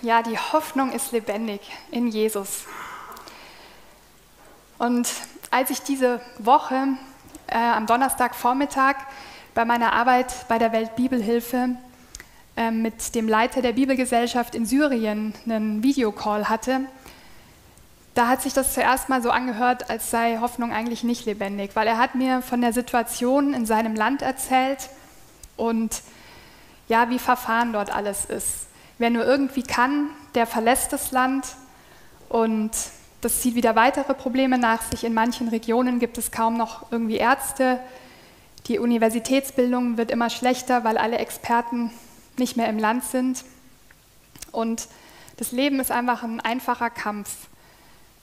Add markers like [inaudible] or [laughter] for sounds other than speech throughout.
Ja, die Hoffnung ist lebendig in Jesus. Und als ich diese Woche äh, am Donnerstagvormittag bei meiner Arbeit bei der Weltbibelhilfe äh, mit dem Leiter der Bibelgesellschaft in Syrien einen Videocall hatte, da hat sich das zuerst mal so angehört, als sei Hoffnung eigentlich nicht lebendig, weil er hat mir von der Situation in seinem Land erzählt und ja, wie verfahren dort alles ist. Wer nur irgendwie kann, der verlässt das Land und das zieht wieder weitere Probleme nach sich. In manchen Regionen gibt es kaum noch irgendwie Ärzte. Die Universitätsbildung wird immer schlechter, weil alle Experten nicht mehr im Land sind. Und das Leben ist einfach ein einfacher Kampf.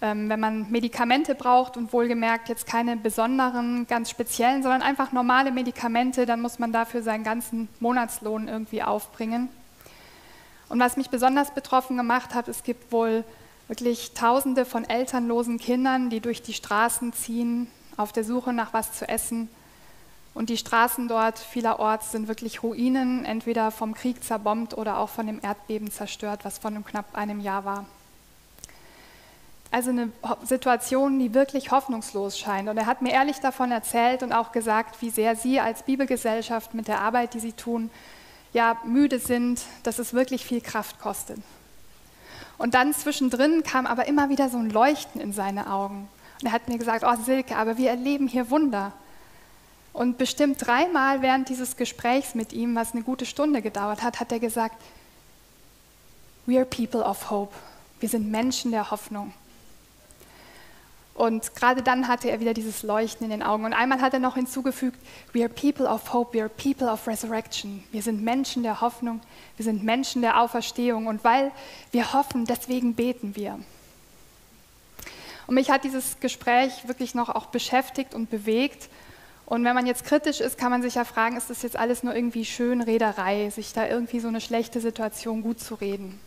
Ähm, wenn man Medikamente braucht und wohlgemerkt jetzt keine besonderen, ganz speziellen, sondern einfach normale Medikamente, dann muss man dafür seinen ganzen Monatslohn irgendwie aufbringen. Und was mich besonders betroffen gemacht hat, es gibt wohl wirklich Tausende von elternlosen Kindern, die durch die Straßen ziehen, auf der Suche nach was zu essen. Und die Straßen dort vielerorts sind wirklich Ruinen, entweder vom Krieg zerbombt oder auch von dem Erdbeben zerstört, was vor knapp einem Jahr war. Also eine Situation, die wirklich hoffnungslos scheint. Und er hat mir ehrlich davon erzählt und auch gesagt, wie sehr Sie als Bibelgesellschaft mit der Arbeit, die Sie tun, ja müde sind, dass es wirklich viel Kraft kostet. Und dann zwischendrin kam aber immer wieder so ein Leuchten in seine Augen. Und er hat mir gesagt, oh Silke, aber wir erleben hier Wunder. Und bestimmt dreimal während dieses Gesprächs mit ihm, was eine gute Stunde gedauert hat, hat er gesagt, we are people of hope. Wir sind Menschen der Hoffnung. Und gerade dann hatte er wieder dieses Leuchten in den Augen. Und einmal hat er noch hinzugefügt, we are people of hope, we are people of resurrection. Wir sind Menschen der Hoffnung, wir sind Menschen der Auferstehung. Und weil wir hoffen, deswegen beten wir. Und mich hat dieses Gespräch wirklich noch auch beschäftigt und bewegt. Und wenn man jetzt kritisch ist, kann man sich ja fragen, ist das jetzt alles nur irgendwie Schönrederei, sich da irgendwie so eine schlechte Situation gut zu reden?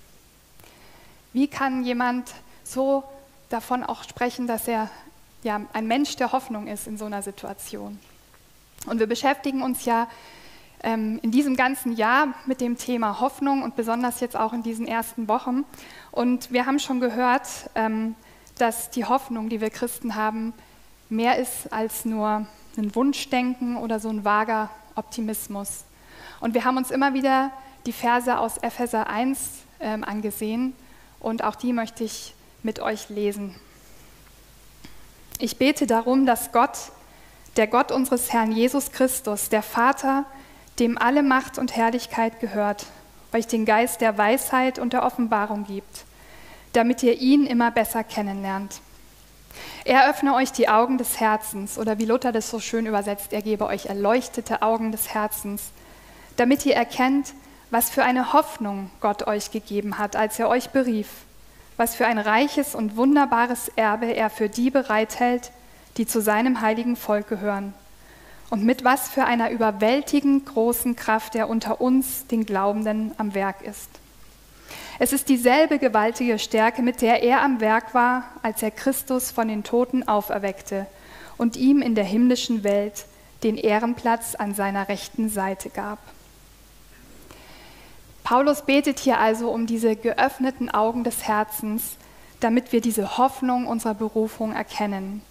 Wie kann jemand so davon auch sprechen, dass er ja, ein Mensch der Hoffnung ist in so einer Situation. Und wir beschäftigen uns ja ähm, in diesem ganzen Jahr mit dem Thema Hoffnung und besonders jetzt auch in diesen ersten Wochen. Und wir haben schon gehört, ähm, dass die Hoffnung, die wir Christen haben, mehr ist als nur ein Wunschdenken oder so ein vager Optimismus. Und wir haben uns immer wieder die Verse aus Epheser 1 ähm, angesehen und auch die möchte ich mit euch lesen. Ich bete darum, dass Gott, der Gott unseres Herrn Jesus Christus, der Vater, dem alle Macht und Herrlichkeit gehört, euch den Geist der Weisheit und der Offenbarung gibt, damit ihr ihn immer besser kennenlernt. Er öffne euch die Augen des Herzens, oder wie Luther das so schön übersetzt, er gebe euch erleuchtete Augen des Herzens, damit ihr erkennt, was für eine Hoffnung Gott euch gegeben hat, als er euch berief was für ein reiches und wunderbares Erbe er für die bereithält, die zu seinem heiligen Volk gehören. Und mit was für einer überwältigend großen Kraft er unter uns, den Glaubenden, am Werk ist. Es ist dieselbe gewaltige Stärke, mit der er am Werk war, als er Christus von den Toten auferweckte und ihm in der himmlischen Welt den Ehrenplatz an seiner rechten Seite gab. Paulus betet hier also um diese geöffneten Augen des Herzens, damit wir diese Hoffnung unserer Berufung erkennen.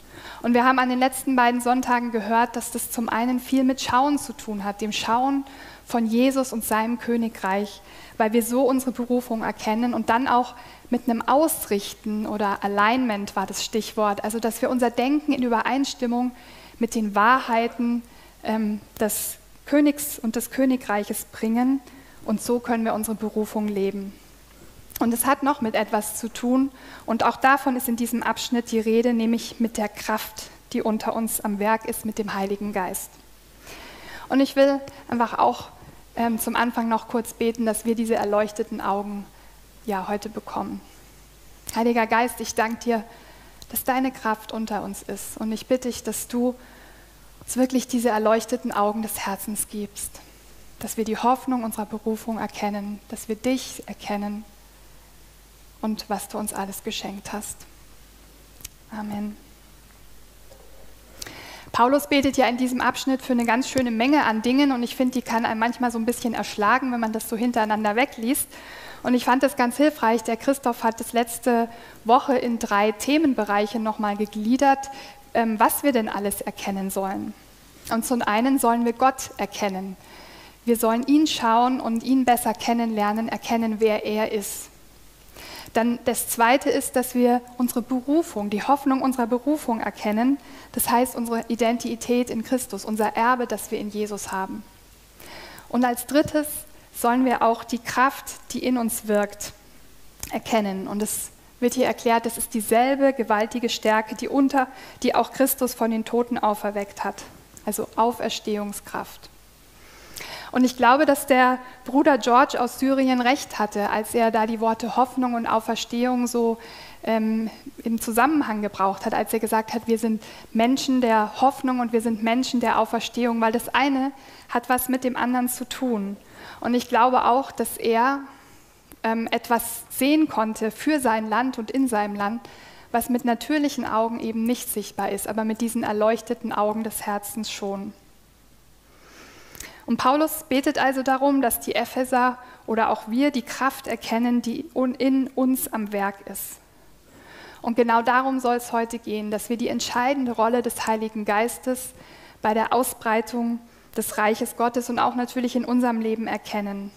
Und wir haben an den letzten beiden Sonntagen gehört, dass das zum einen viel mit Schauen zu tun hat, dem Schauen von Jesus und seinem Königreich, weil wir so unsere Berufung erkennen und dann auch mit einem Ausrichten oder Alignment war das Stichwort, also dass wir unser Denken in Übereinstimmung mit den Wahrheiten ähm, des Königs und des Königreiches bringen und so können wir unsere Berufung leben. Und es hat noch mit etwas zu tun. Und auch davon ist in diesem Abschnitt die Rede, nämlich mit der Kraft, die unter uns am Werk ist, mit dem Heiligen Geist. Und ich will einfach auch ähm, zum Anfang noch kurz beten, dass wir diese erleuchteten Augen ja heute bekommen. Heiliger Geist, ich danke dir, dass deine Kraft unter uns ist. Und ich bitte dich, dass du uns wirklich diese erleuchteten Augen des Herzens gibst dass wir die Hoffnung unserer Berufung erkennen, dass wir dich erkennen und was du uns alles geschenkt hast. Amen. Paulus betet ja in diesem Abschnitt für eine ganz schöne Menge an Dingen und ich finde, die kann einem manchmal so ein bisschen erschlagen, wenn man das so hintereinander wegliest. Und ich fand das ganz hilfreich. Der Christoph hat das letzte Woche in drei Themenbereiche nochmal gegliedert, ähm, was wir denn alles erkennen sollen. Und zum einen sollen wir Gott erkennen. Wir sollen ihn schauen und ihn besser kennenlernen, erkennen, wer er ist. Dann das Zweite ist, dass wir unsere Berufung, die Hoffnung unserer Berufung erkennen. Das heißt unsere Identität in Christus, unser Erbe, das wir in Jesus haben. Und als Drittes sollen wir auch die Kraft, die in uns wirkt, erkennen. Und es wird hier erklärt, es ist dieselbe gewaltige Stärke, die, unter, die auch Christus von den Toten auferweckt hat. Also Auferstehungskraft. Und ich glaube, dass der Bruder George aus Syrien recht hatte, als er da die Worte Hoffnung und Auferstehung so ähm, im Zusammenhang gebraucht hat, als er gesagt hat, wir sind Menschen der Hoffnung und wir sind Menschen der Auferstehung, weil das eine hat was mit dem anderen zu tun. Und ich glaube auch, dass er ähm, etwas sehen konnte für sein Land und in seinem Land, was mit natürlichen Augen eben nicht sichtbar ist, aber mit diesen erleuchteten Augen des Herzens schon. Und Paulus betet also darum, dass die Epheser oder auch wir die Kraft erkennen, die in uns am Werk ist. Und genau darum soll es heute gehen, dass wir die entscheidende Rolle des Heiligen Geistes bei der Ausbreitung des Reiches Gottes und auch natürlich in unserem Leben erkennen.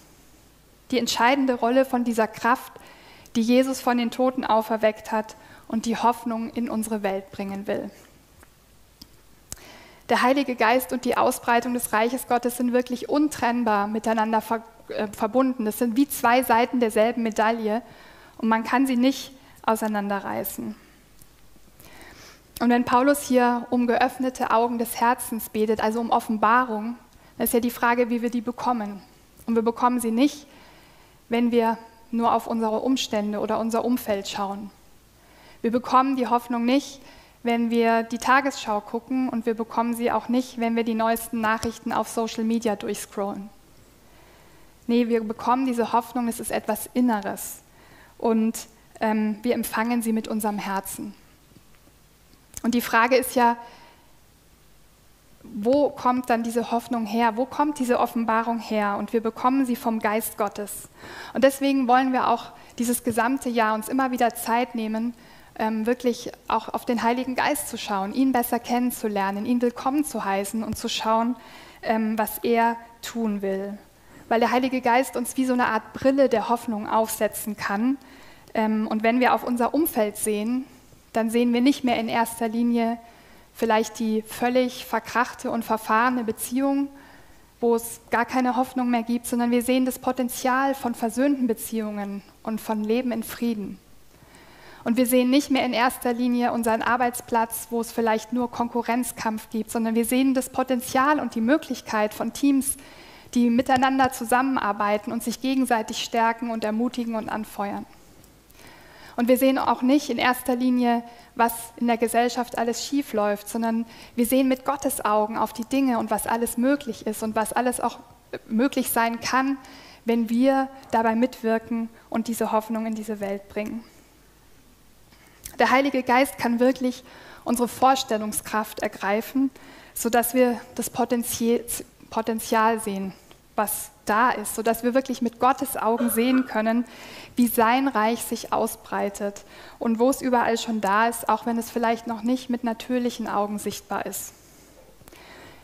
Die entscheidende Rolle von dieser Kraft, die Jesus von den Toten auferweckt hat und die Hoffnung in unsere Welt bringen will. Der Heilige Geist und die Ausbreitung des Reiches Gottes sind wirklich untrennbar miteinander ver äh, verbunden. Das sind wie zwei Seiten derselben Medaille und man kann sie nicht auseinanderreißen. Und wenn Paulus hier um geöffnete Augen des Herzens betet, also um Offenbarung, dann ist ja die Frage, wie wir die bekommen. Und wir bekommen sie nicht, wenn wir nur auf unsere Umstände oder unser Umfeld schauen. Wir bekommen die Hoffnung nicht, wenn wir die Tagesschau gucken und wir bekommen sie auch nicht, wenn wir die neuesten Nachrichten auf Social Media durchscrollen. Nee, wir bekommen diese Hoffnung, es ist etwas Inneres und ähm, wir empfangen sie mit unserem Herzen. Und die Frage ist ja, wo kommt dann diese Hoffnung her? Wo kommt diese Offenbarung her? Und wir bekommen sie vom Geist Gottes. Und deswegen wollen wir auch dieses gesamte Jahr uns immer wieder Zeit nehmen, wirklich auch auf den Heiligen Geist zu schauen, ihn besser kennenzulernen, ihn willkommen zu heißen und zu schauen, ähm, was er tun will. Weil der Heilige Geist uns wie so eine Art Brille der Hoffnung aufsetzen kann. Ähm, und wenn wir auf unser Umfeld sehen, dann sehen wir nicht mehr in erster Linie vielleicht die völlig verkrachte und verfahrene Beziehung, wo es gar keine Hoffnung mehr gibt, sondern wir sehen das Potenzial von versöhnten Beziehungen und von Leben in Frieden. Und wir sehen nicht mehr in erster Linie unseren Arbeitsplatz, wo es vielleicht nur Konkurrenzkampf gibt, sondern wir sehen das Potenzial und die Möglichkeit von Teams, die miteinander zusammenarbeiten und sich gegenseitig stärken und ermutigen und anfeuern. Und wir sehen auch nicht in erster Linie, was in der Gesellschaft alles schief läuft, sondern wir sehen mit Gottes Augen auf die Dinge und was alles möglich ist und was alles auch möglich sein kann, wenn wir dabei mitwirken und diese Hoffnung in diese Welt bringen. Der Heilige Geist kann wirklich unsere Vorstellungskraft ergreifen, sodass wir das Potenzial sehen, was da ist, sodass wir wirklich mit Gottes Augen sehen können, wie sein Reich sich ausbreitet und wo es überall schon da ist, auch wenn es vielleicht noch nicht mit natürlichen Augen sichtbar ist.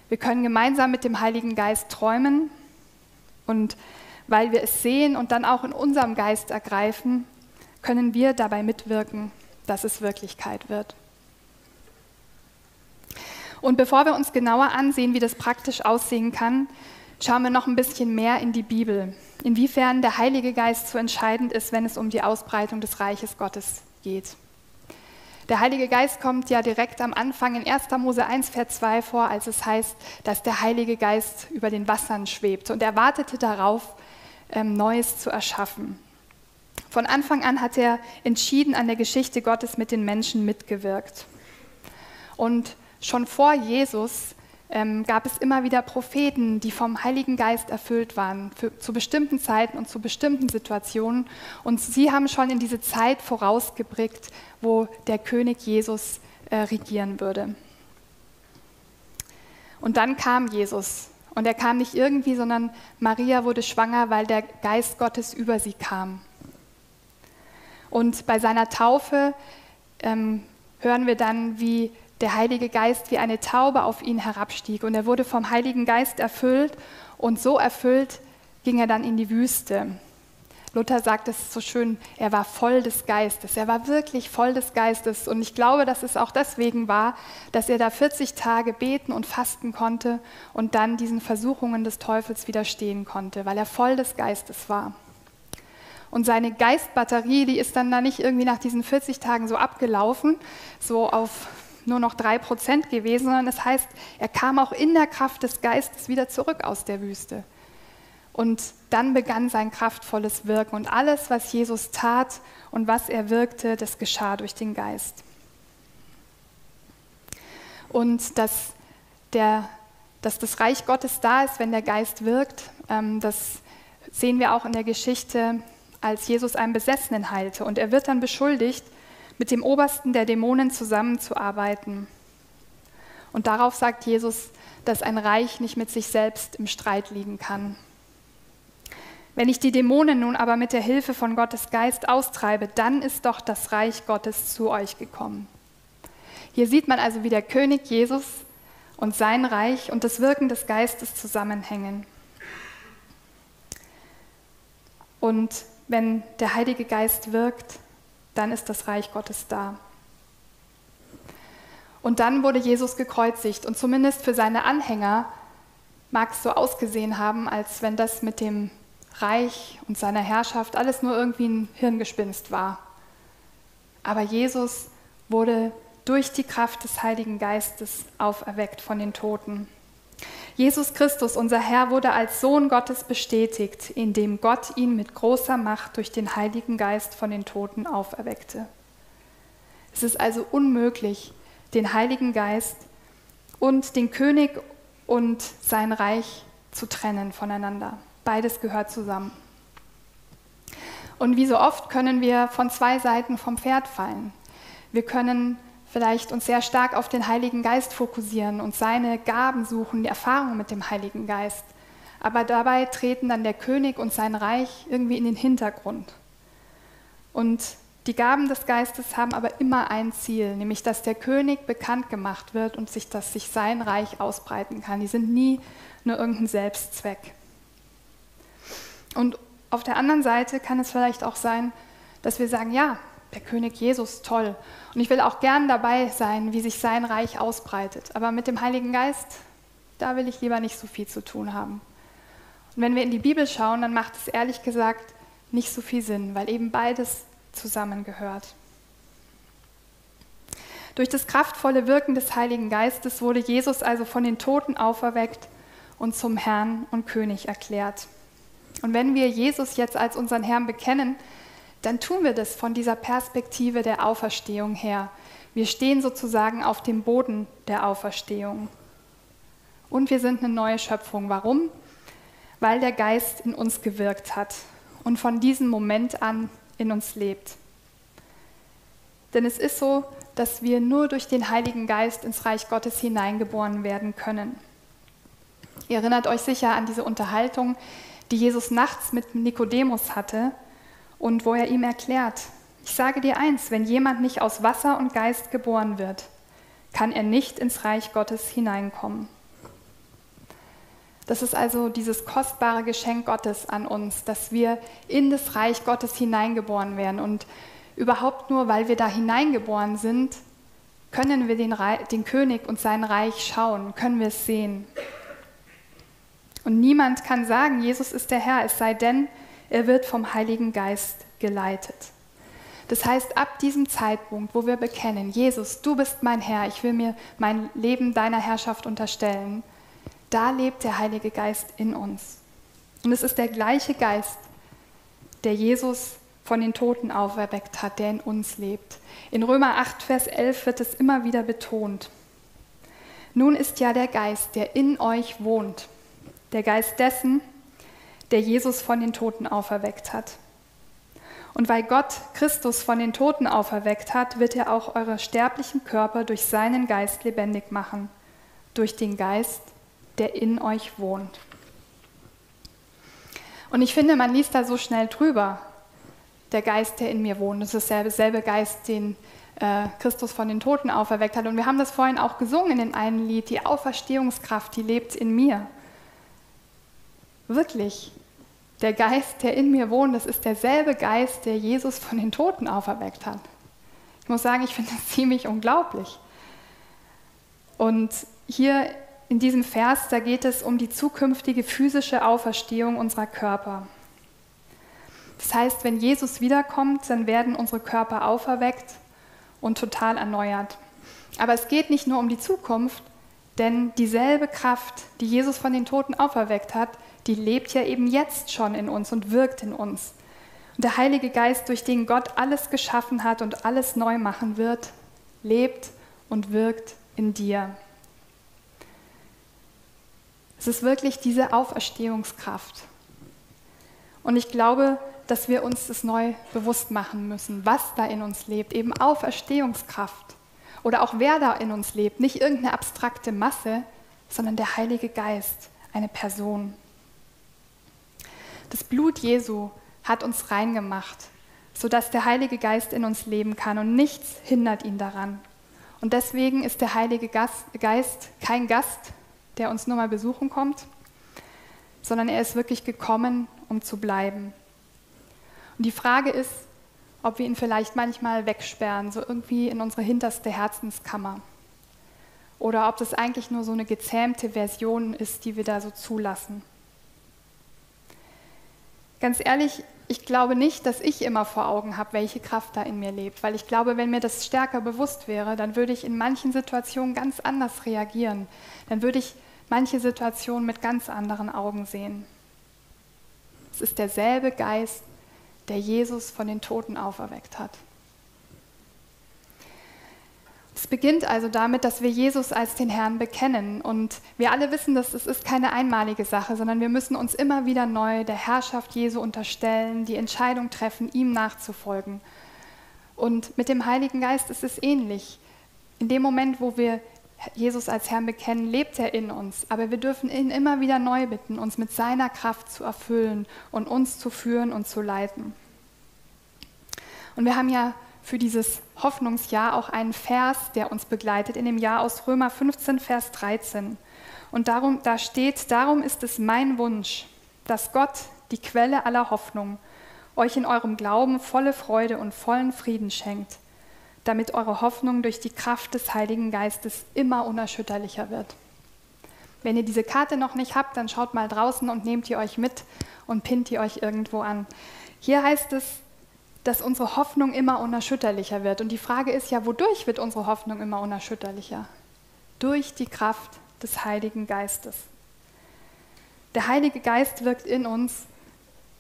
Wir können gemeinsam mit dem Heiligen Geist träumen und weil wir es sehen und dann auch in unserem Geist ergreifen, können wir dabei mitwirken dass es Wirklichkeit wird. Und bevor wir uns genauer ansehen, wie das praktisch aussehen kann, schauen wir noch ein bisschen mehr in die Bibel, inwiefern der Heilige Geist so entscheidend ist, wenn es um die Ausbreitung des Reiches Gottes geht. Der Heilige Geist kommt ja direkt am Anfang in 1. Mose 1, Vers 2 vor, als es heißt, dass der Heilige Geist über den Wassern schwebt und er wartete darauf, ähm, Neues zu erschaffen. Von Anfang an hat er entschieden an der Geschichte Gottes mit den Menschen mitgewirkt. Und schon vor Jesus ähm, gab es immer wieder Propheten, die vom Heiligen Geist erfüllt waren, für, zu bestimmten Zeiten und zu bestimmten Situationen. Und sie haben schon in diese Zeit vorausgeblickt, wo der König Jesus äh, regieren würde. Und dann kam Jesus. Und er kam nicht irgendwie, sondern Maria wurde schwanger, weil der Geist Gottes über sie kam. Und bei seiner Taufe ähm, hören wir dann, wie der Heilige Geist wie eine Taube auf ihn herabstieg. Und er wurde vom Heiligen Geist erfüllt. Und so erfüllt ging er dann in die Wüste. Luther sagt es so schön, er war voll des Geistes. Er war wirklich voll des Geistes. Und ich glaube, dass es auch deswegen war, dass er da 40 Tage beten und fasten konnte und dann diesen Versuchungen des Teufels widerstehen konnte, weil er voll des Geistes war. Und seine Geistbatterie, die ist dann da nicht irgendwie nach diesen 40 Tagen so abgelaufen, so auf nur noch drei Prozent gewesen, sondern das heißt, er kam auch in der Kraft des Geistes wieder zurück aus der Wüste. Und dann begann sein kraftvolles Wirken. Und alles, was Jesus tat und was er wirkte, das geschah durch den Geist. Und dass, der, dass das Reich Gottes da ist, wenn der Geist wirkt, ähm, das sehen wir auch in der Geschichte, als Jesus einen Besessenen heilte. Und er wird dann beschuldigt, mit dem Obersten der Dämonen zusammenzuarbeiten. Und darauf sagt Jesus, dass ein Reich nicht mit sich selbst im Streit liegen kann. Wenn ich die Dämonen nun aber mit der Hilfe von Gottes Geist austreibe, dann ist doch das Reich Gottes zu euch gekommen. Hier sieht man also, wie der König Jesus und sein Reich und das Wirken des Geistes zusammenhängen. Und wenn der Heilige Geist wirkt, dann ist das Reich Gottes da. Und dann wurde Jesus gekreuzigt und zumindest für seine Anhänger mag es so ausgesehen haben, als wenn das mit dem Reich und seiner Herrschaft alles nur irgendwie ein Hirngespinst war. Aber Jesus wurde durch die Kraft des Heiligen Geistes auferweckt von den Toten. Jesus Christus, unser Herr, wurde als Sohn Gottes bestätigt, indem Gott ihn mit großer Macht durch den Heiligen Geist von den Toten auferweckte. Es ist also unmöglich, den Heiligen Geist und den König und sein Reich zu trennen voneinander. Beides gehört zusammen. Und wie so oft können wir von zwei Seiten vom Pferd fallen. Wir können vielleicht uns sehr stark auf den Heiligen Geist fokussieren und seine Gaben suchen, die Erfahrung mit dem Heiligen Geist. Aber dabei treten dann der König und sein Reich irgendwie in den Hintergrund. Und die Gaben des Geistes haben aber immer ein Ziel, nämlich dass der König bekannt gemacht wird und sich, dass sich sein Reich ausbreiten kann. Die sind nie nur irgendein Selbstzweck. Und auf der anderen Seite kann es vielleicht auch sein, dass wir sagen, ja, der König Jesus, toll. Und ich will auch gern dabei sein, wie sich sein Reich ausbreitet. Aber mit dem Heiligen Geist, da will ich lieber nicht so viel zu tun haben. Und wenn wir in die Bibel schauen, dann macht es ehrlich gesagt nicht so viel Sinn, weil eben beides zusammengehört. Durch das kraftvolle Wirken des Heiligen Geistes wurde Jesus also von den Toten auferweckt und zum Herrn und König erklärt. Und wenn wir Jesus jetzt als unseren Herrn bekennen, dann tun wir das von dieser Perspektive der Auferstehung her. Wir stehen sozusagen auf dem Boden der Auferstehung. Und wir sind eine neue Schöpfung. Warum? Weil der Geist in uns gewirkt hat und von diesem Moment an in uns lebt. Denn es ist so, dass wir nur durch den Heiligen Geist ins Reich Gottes hineingeboren werden können. Ihr erinnert euch sicher an diese Unterhaltung, die Jesus nachts mit Nikodemus hatte, und wo er ihm erklärt, ich sage dir eins, wenn jemand nicht aus Wasser und Geist geboren wird, kann er nicht ins Reich Gottes hineinkommen. Das ist also dieses kostbare Geschenk Gottes an uns, dass wir in das Reich Gottes hineingeboren werden. Und überhaupt nur, weil wir da hineingeboren sind, können wir den, den König und sein Reich schauen, können wir es sehen. Und niemand kann sagen, Jesus ist der Herr, es sei denn, er wird vom Heiligen Geist geleitet. Das heißt, ab diesem Zeitpunkt, wo wir bekennen, Jesus, du bist mein Herr, ich will mir mein Leben deiner Herrschaft unterstellen, da lebt der Heilige Geist in uns. Und es ist der gleiche Geist, der Jesus von den Toten auferweckt hat, der in uns lebt. In Römer 8, Vers 11 wird es immer wieder betont. Nun ist ja der Geist, der in euch wohnt, der Geist dessen, der Jesus von den Toten auferweckt hat. Und weil Gott Christus von den Toten auferweckt hat, wird er auch eure sterblichen Körper durch seinen Geist lebendig machen, durch den Geist, der in euch wohnt. Und ich finde, man liest da so schnell drüber. der Geist, der in mir wohnt. Das ist derselbe Geist, den äh, Christus von den Toten auferweckt hat. Und wir haben das vorhin auch gesungen in dem einen Lied. Die Auferstehungskraft, die lebt in mir. Wirklich. Der Geist, der in mir wohnt, das ist derselbe Geist, der Jesus von den Toten auferweckt hat. Ich muss sagen, ich finde das [laughs] ziemlich unglaublich. Und hier in diesem Vers, da geht es um die zukünftige physische Auferstehung unserer Körper. Das heißt, wenn Jesus wiederkommt, dann werden unsere Körper auferweckt und total erneuert. Aber es geht nicht nur um die Zukunft, denn dieselbe Kraft, die Jesus von den Toten auferweckt hat, die lebt ja eben jetzt schon in uns und wirkt in uns. Und der Heilige Geist, durch den Gott alles geschaffen hat und alles neu machen wird, lebt und wirkt in dir. Es ist wirklich diese Auferstehungskraft. Und ich glaube, dass wir uns das neu bewusst machen müssen, was da in uns lebt, eben Auferstehungskraft. Oder auch wer da in uns lebt, nicht irgendeine abstrakte Masse, sondern der Heilige Geist, eine Person. Das Blut Jesu hat uns reingemacht, sodass der Heilige Geist in uns leben kann und nichts hindert ihn daran. Und deswegen ist der Heilige Geist kein Gast, der uns nur mal besuchen kommt, sondern er ist wirklich gekommen, um zu bleiben. Und die Frage ist, ob wir ihn vielleicht manchmal wegsperren, so irgendwie in unsere hinterste Herzenskammer. Oder ob das eigentlich nur so eine gezähmte Version ist, die wir da so zulassen. Ganz ehrlich, ich glaube nicht, dass ich immer vor Augen habe, welche Kraft da in mir lebt, weil ich glaube, wenn mir das stärker bewusst wäre, dann würde ich in manchen Situationen ganz anders reagieren. Dann würde ich manche Situationen mit ganz anderen Augen sehen. Es ist derselbe Geist, der Jesus von den Toten auferweckt hat. Es beginnt also damit, dass wir Jesus als den Herrn bekennen. Und wir alle wissen, dass es ist keine einmalige Sache, sondern wir müssen uns immer wieder neu der Herrschaft Jesu unterstellen, die Entscheidung treffen, ihm nachzufolgen. Und mit dem Heiligen Geist ist es ähnlich. In dem Moment, wo wir Jesus als Herrn bekennen, lebt er in uns. Aber wir dürfen ihn immer wieder neu bitten, uns mit seiner Kraft zu erfüllen und uns zu führen und zu leiten. Und wir haben ja für dieses Hoffnungsjahr auch einen Vers, der uns begleitet, in dem Jahr aus Römer 15, Vers 13. Und darum, da steht, darum ist es mein Wunsch, dass Gott, die Quelle aller Hoffnung, euch in eurem Glauben volle Freude und vollen Frieden schenkt, damit eure Hoffnung durch die Kraft des Heiligen Geistes immer unerschütterlicher wird. Wenn ihr diese Karte noch nicht habt, dann schaut mal draußen und nehmt ihr euch mit und pinnt ihr euch irgendwo an. Hier heißt es, dass unsere Hoffnung immer unerschütterlicher wird. Und die Frage ist ja, wodurch wird unsere Hoffnung immer unerschütterlicher? Durch die Kraft des Heiligen Geistes. Der Heilige Geist wirkt in uns,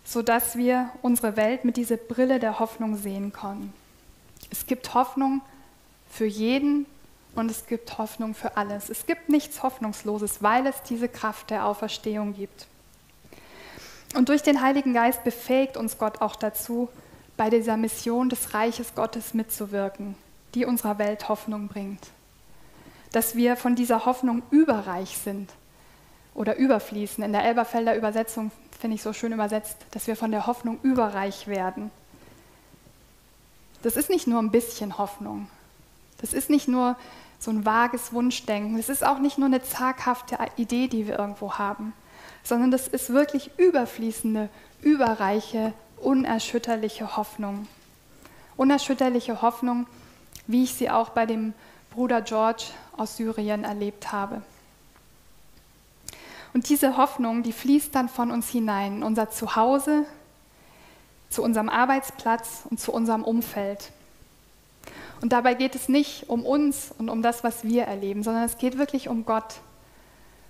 sodass wir unsere Welt mit dieser Brille der Hoffnung sehen können. Es gibt Hoffnung für jeden und es gibt Hoffnung für alles. Es gibt nichts Hoffnungsloses, weil es diese Kraft der Auferstehung gibt. Und durch den Heiligen Geist befähigt uns Gott auch dazu, bei dieser Mission des Reiches Gottes mitzuwirken, die unserer Welt Hoffnung bringt. Dass wir von dieser Hoffnung überreich sind oder überfließen. In der Elberfelder Übersetzung finde ich so schön übersetzt, dass wir von der Hoffnung überreich werden. Das ist nicht nur ein bisschen Hoffnung. Das ist nicht nur so ein vages Wunschdenken. Das ist auch nicht nur eine zaghafte Idee, die wir irgendwo haben, sondern das ist wirklich überfließende, überreiche unerschütterliche Hoffnung. Unerschütterliche Hoffnung, wie ich sie auch bei dem Bruder George aus Syrien erlebt habe. Und diese Hoffnung, die fließt dann von uns hinein, in unser Zuhause, zu unserem Arbeitsplatz und zu unserem Umfeld. Und dabei geht es nicht um uns und um das, was wir erleben, sondern es geht wirklich um Gott,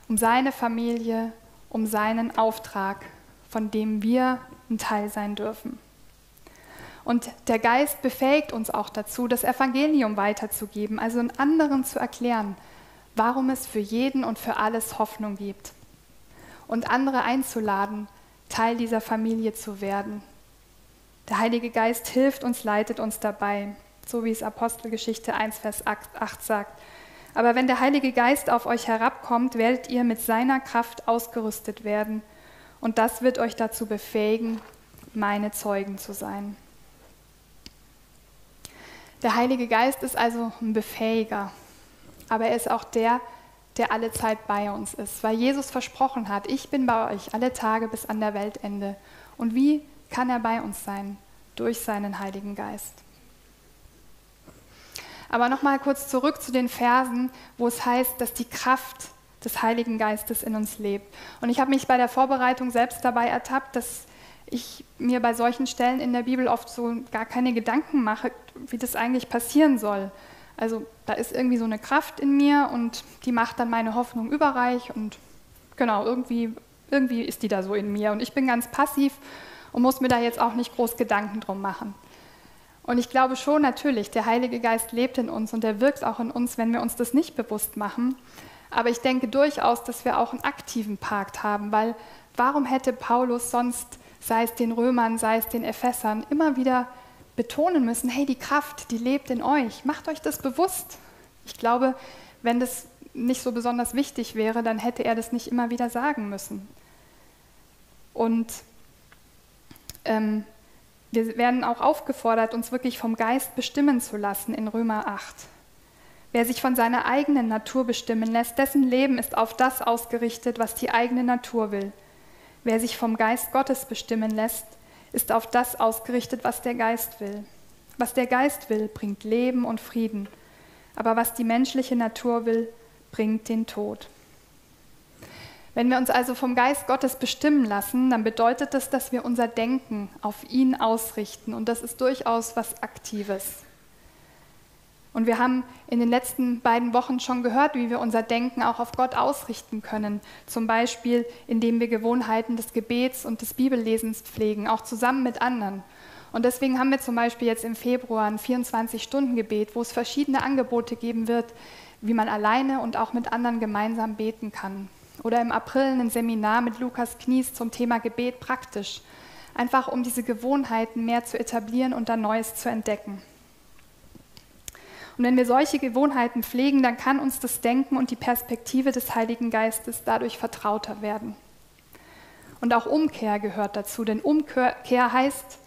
um seine Familie, um seinen Auftrag, von dem wir ein Teil sein dürfen. Und der Geist befähigt uns auch dazu, das Evangelium weiterzugeben, also in anderen zu erklären, warum es für jeden und für alles Hoffnung gibt. Und andere einzuladen, Teil dieser Familie zu werden. Der Heilige Geist hilft uns, leitet uns dabei, so wie es Apostelgeschichte 1, Vers 8 sagt. Aber wenn der Heilige Geist auf euch herabkommt, werdet ihr mit seiner Kraft ausgerüstet werden – und das wird euch dazu befähigen, meine Zeugen zu sein. Der Heilige Geist ist also ein Befähiger, aber er ist auch der, der alle Zeit bei uns ist, weil Jesus versprochen hat, ich bin bei euch alle Tage bis an der Weltende. Und wie kann er bei uns sein? Durch seinen Heiligen Geist. Aber nochmal kurz zurück zu den Versen, wo es heißt, dass die Kraft des Heiligen Geistes in uns lebt. Und ich habe mich bei der Vorbereitung selbst dabei ertappt, dass ich mir bei solchen Stellen in der Bibel oft so gar keine Gedanken mache, wie das eigentlich passieren soll. Also da ist irgendwie so eine Kraft in mir und die macht dann meine Hoffnung überreich und genau, irgendwie, irgendwie ist die da so in mir und ich bin ganz passiv und muss mir da jetzt auch nicht groß Gedanken drum machen. Und ich glaube schon natürlich, der Heilige Geist lebt in uns und der wirkt auch in uns, wenn wir uns das nicht bewusst machen. Aber ich denke durchaus, dass wir auch einen aktiven Pakt haben, weil warum hätte Paulus sonst, sei es den Römern, sei es den Ephesern, immer wieder betonen müssen, hey, die Kraft, die lebt in euch, macht euch das bewusst. Ich glaube, wenn das nicht so besonders wichtig wäre, dann hätte er das nicht immer wieder sagen müssen. Und ähm, wir werden auch aufgefordert, uns wirklich vom Geist bestimmen zu lassen in Römer 8. Wer sich von seiner eigenen Natur bestimmen lässt, dessen Leben ist auf das ausgerichtet, was die eigene Natur will. Wer sich vom Geist Gottes bestimmen lässt, ist auf das ausgerichtet, was der Geist will. Was der Geist will, bringt Leben und Frieden, aber was die menschliche Natur will, bringt den Tod. Wenn wir uns also vom Geist Gottes bestimmen lassen, dann bedeutet das, dass wir unser Denken auf ihn ausrichten. Und das ist durchaus was Aktives. Und wir haben in den letzten beiden Wochen schon gehört, wie wir unser Denken auch auf Gott ausrichten können. Zum Beispiel, indem wir Gewohnheiten des Gebets und des Bibellesens pflegen, auch zusammen mit anderen. Und deswegen haben wir zum Beispiel jetzt im Februar ein 24-Stunden-Gebet, wo es verschiedene Angebote geben wird, wie man alleine und auch mit anderen gemeinsam beten kann. Oder im April ein Seminar mit Lukas Knies zum Thema Gebet praktisch. Einfach um diese Gewohnheiten mehr zu etablieren und dann Neues zu entdecken. Und wenn wir solche Gewohnheiten pflegen, dann kann uns das Denken und die Perspektive des Heiligen Geistes dadurch vertrauter werden. Und auch Umkehr gehört dazu, denn Umkehr heißt,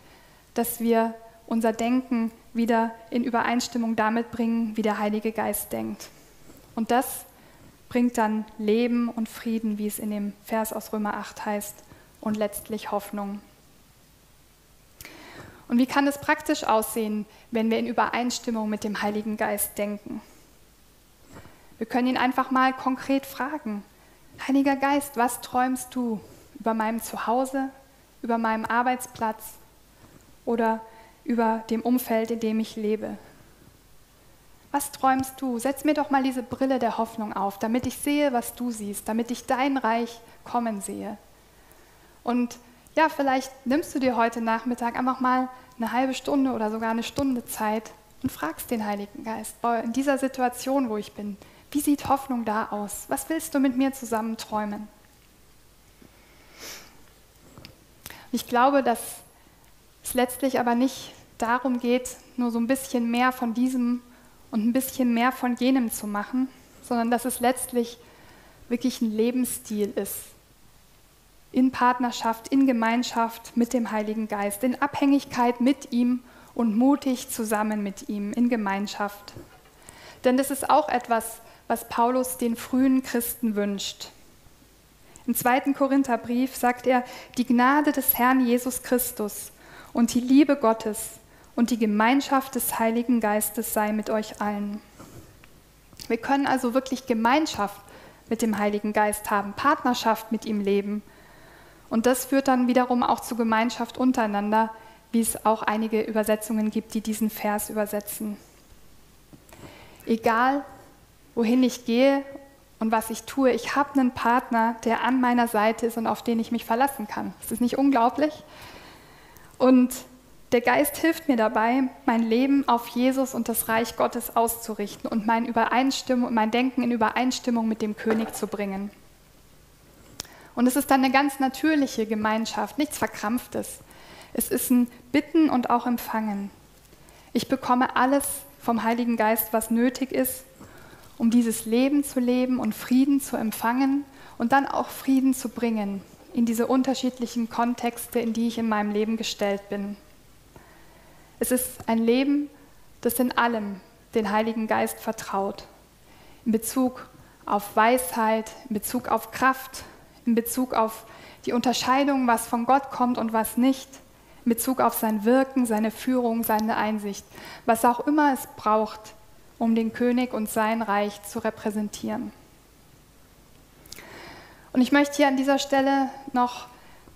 dass wir unser Denken wieder in Übereinstimmung damit bringen, wie der Heilige Geist denkt. Und das bringt dann Leben und Frieden, wie es in dem Vers aus Römer 8 heißt, und letztlich Hoffnung. Und wie kann es praktisch aussehen, wenn wir in Übereinstimmung mit dem Heiligen Geist denken? Wir können ihn einfach mal konkret fragen. Heiliger Geist, was träumst du über meinem Zuhause, über meinem Arbeitsplatz oder über dem Umfeld, in dem ich lebe? Was träumst du? Setz mir doch mal diese Brille der Hoffnung auf, damit ich sehe, was du siehst, damit ich dein Reich kommen sehe. Und ja, vielleicht nimmst du dir heute Nachmittag einfach mal eine halbe Stunde oder sogar eine Stunde Zeit und fragst den Heiligen Geist, in dieser Situation, wo ich bin, wie sieht Hoffnung da aus? Was willst du mit mir zusammen träumen? Ich glaube, dass es letztlich aber nicht darum geht, nur so ein bisschen mehr von diesem und ein bisschen mehr von jenem zu machen, sondern dass es letztlich wirklich ein Lebensstil ist. In Partnerschaft, in Gemeinschaft mit dem Heiligen Geist, in Abhängigkeit mit ihm und mutig zusammen mit ihm, in Gemeinschaft. Denn das ist auch etwas, was Paulus den frühen Christen wünscht. Im zweiten Korintherbrief sagt er, die Gnade des Herrn Jesus Christus und die Liebe Gottes und die Gemeinschaft des Heiligen Geistes sei mit euch allen. Wir können also wirklich Gemeinschaft mit dem Heiligen Geist haben, Partnerschaft mit ihm leben. Und das führt dann wiederum auch zu Gemeinschaft untereinander, wie es auch einige Übersetzungen gibt, die diesen Vers übersetzen. Egal, wohin ich gehe und was ich tue, ich habe einen Partner, der an meiner Seite ist und auf den ich mich verlassen kann. Das ist nicht unglaublich. Und der Geist hilft mir dabei, mein Leben auf Jesus und das Reich Gottes auszurichten und mein, Übereinstimmung, mein Denken in Übereinstimmung mit dem König zu bringen. Und es ist dann eine ganz natürliche Gemeinschaft, nichts Verkrampftes. Es ist ein Bitten und auch Empfangen. Ich bekomme alles vom Heiligen Geist, was nötig ist, um dieses Leben zu leben und Frieden zu empfangen und dann auch Frieden zu bringen in diese unterschiedlichen Kontexte, in die ich in meinem Leben gestellt bin. Es ist ein Leben das in allem den Heiligen Geist vertraut. In Bezug auf Weisheit, in Bezug auf Kraft, in Bezug auf die Unterscheidung, was von Gott kommt und was nicht, in Bezug auf sein Wirken, seine Führung, seine Einsicht, was auch immer es braucht, um den König und sein Reich zu repräsentieren. Und ich möchte hier an dieser Stelle noch